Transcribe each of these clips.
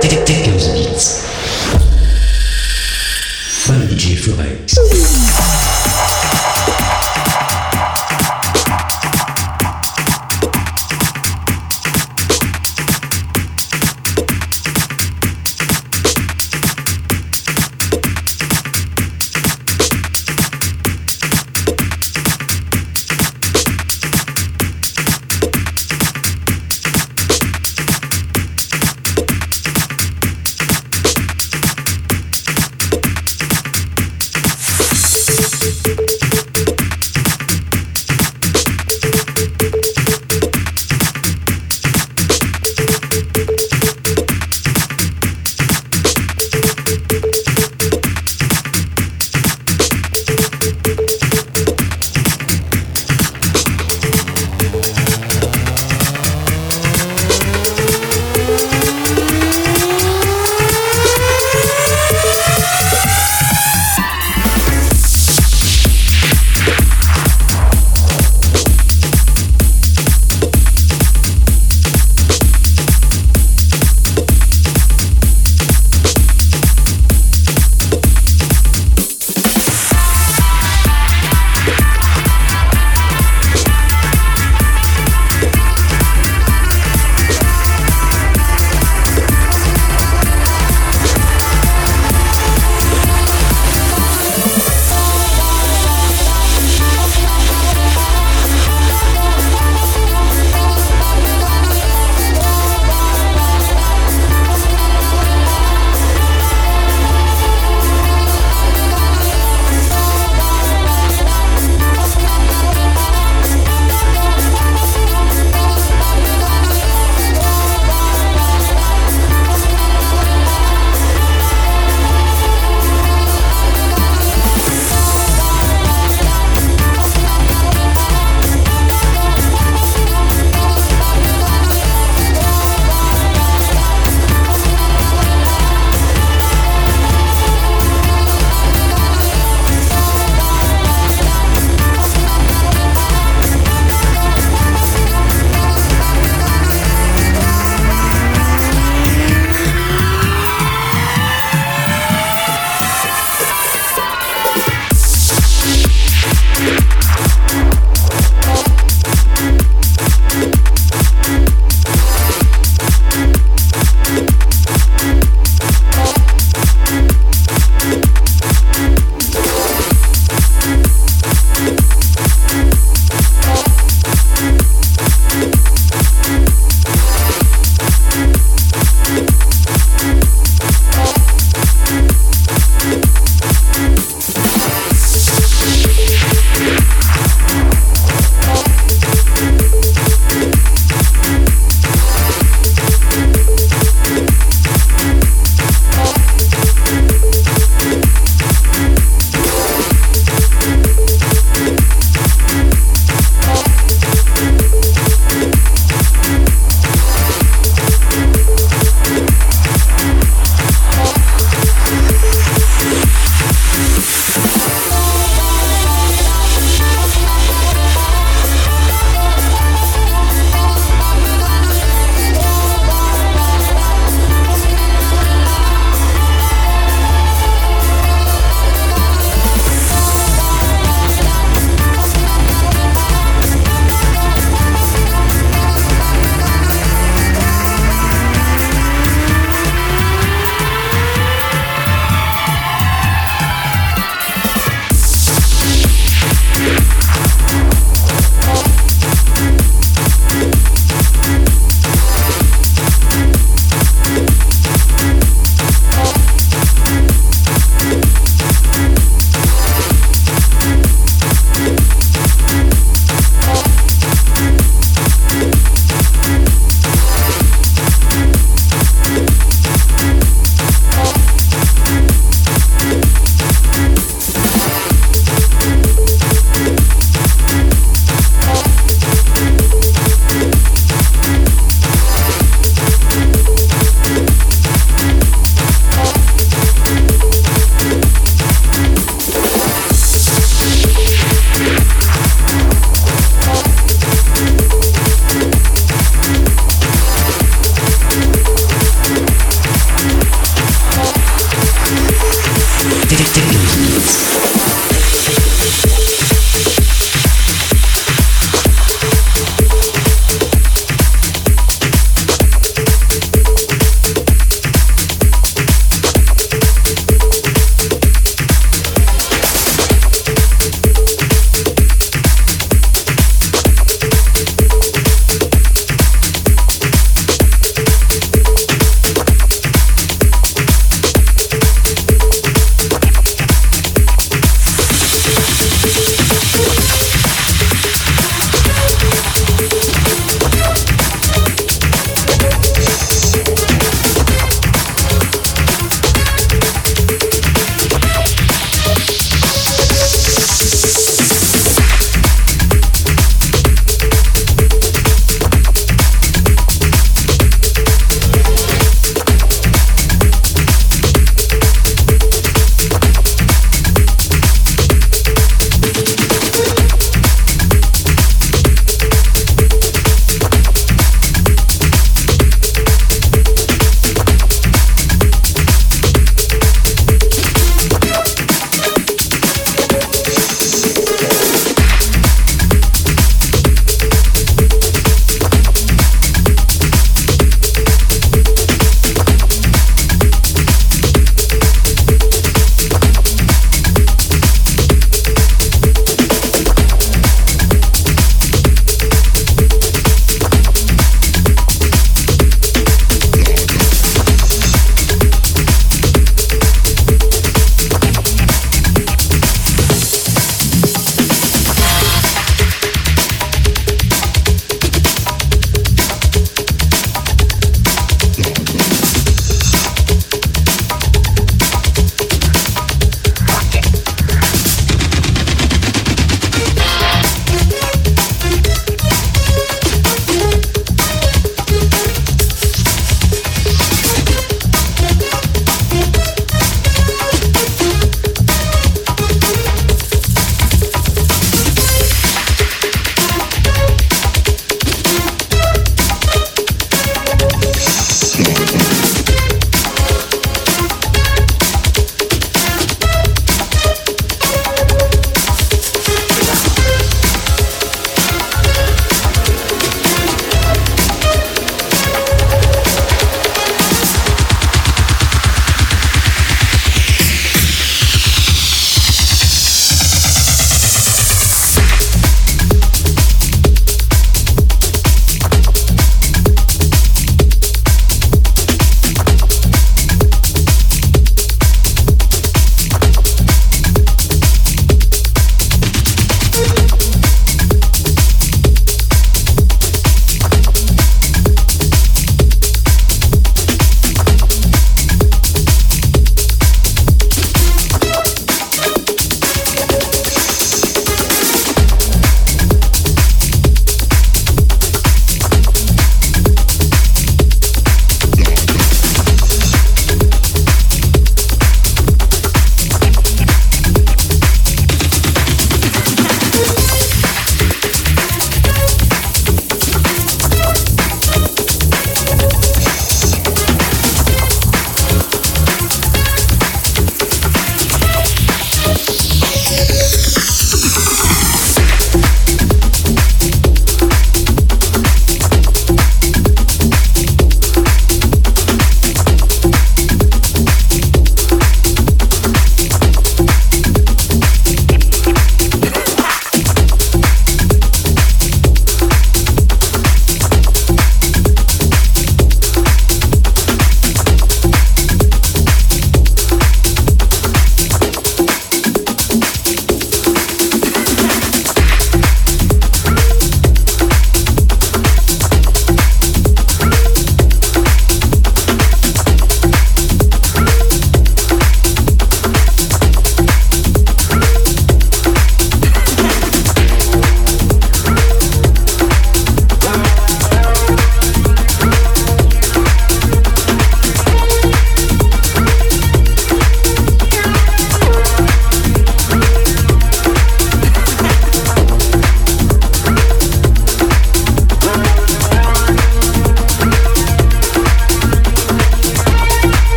Techhouse Beats.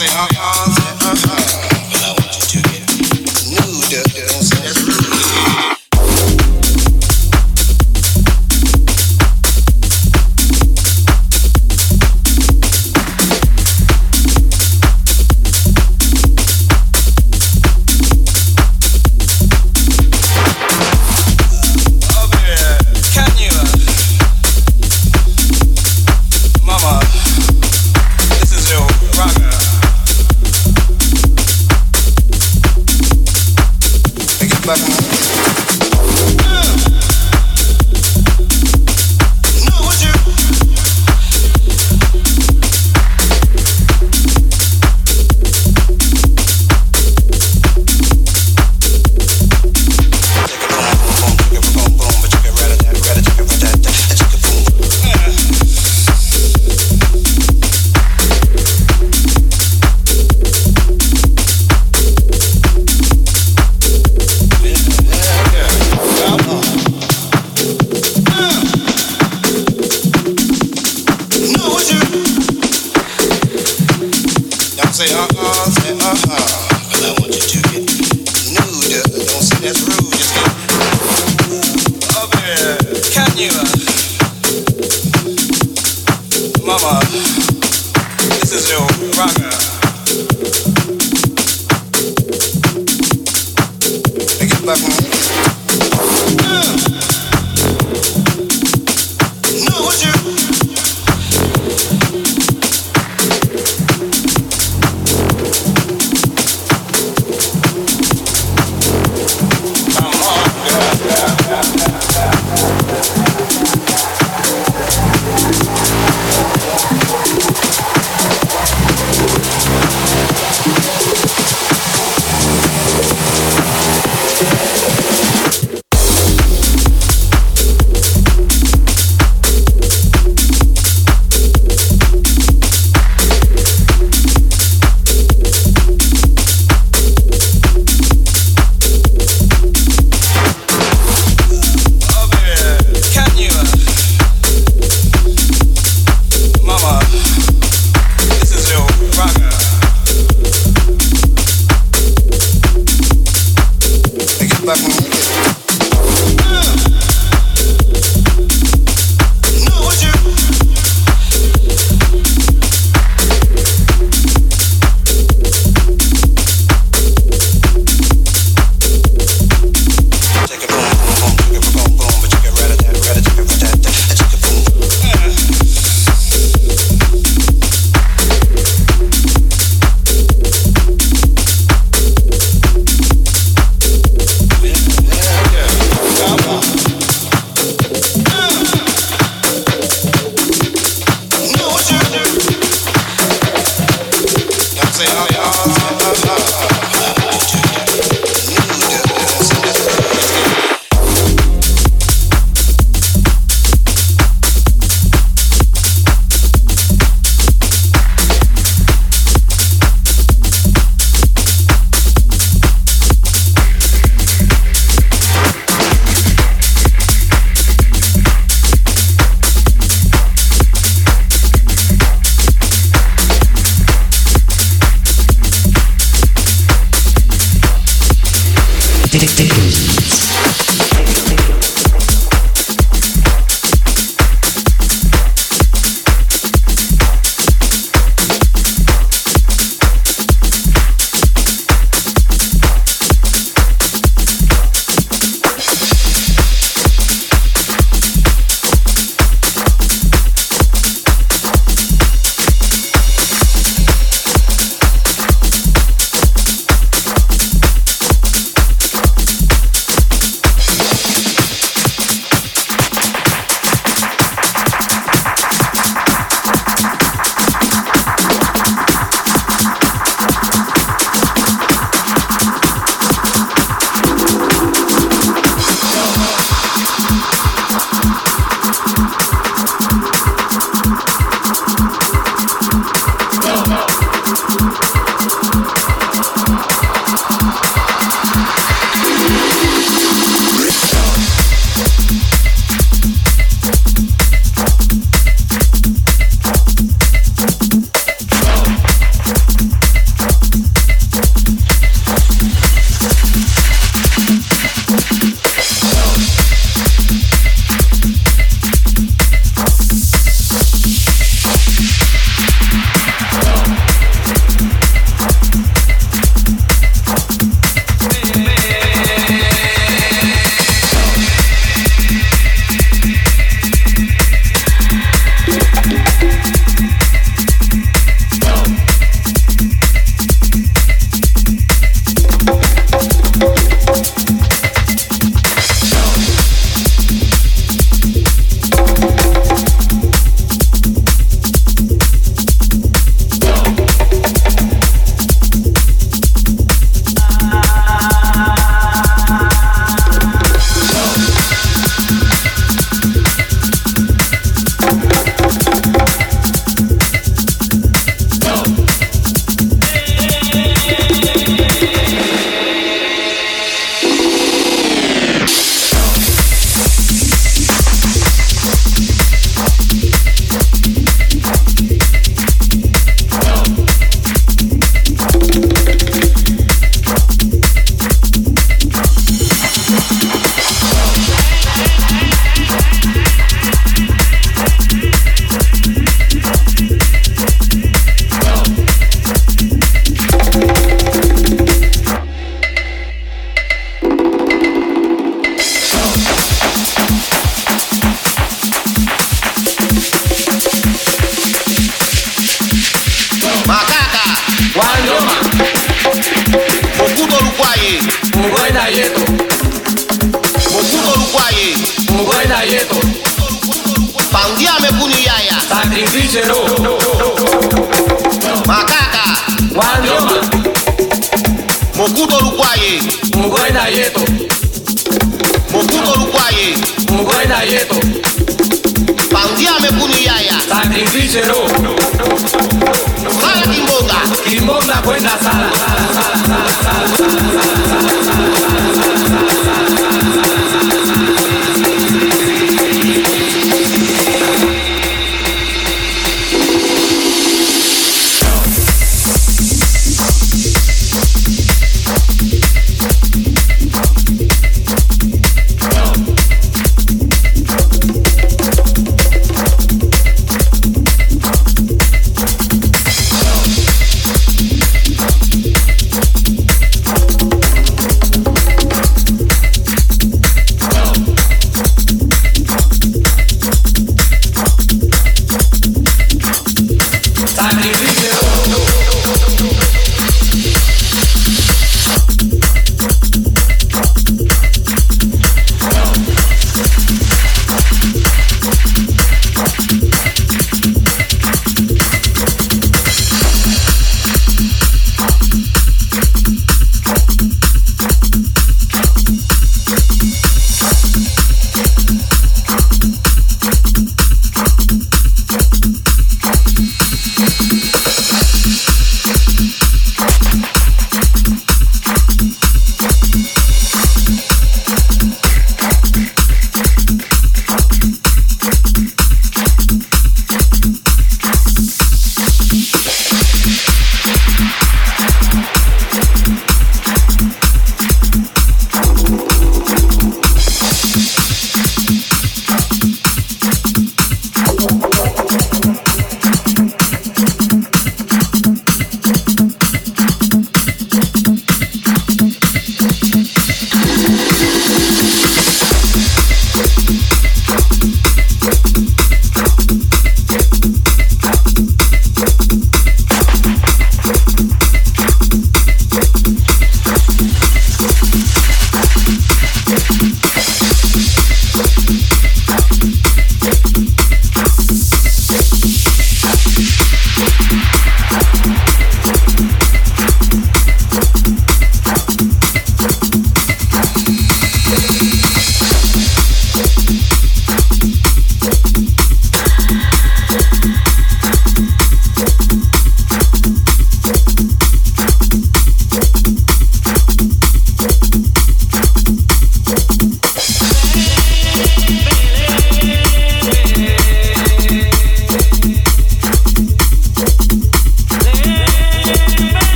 say, uh-uh.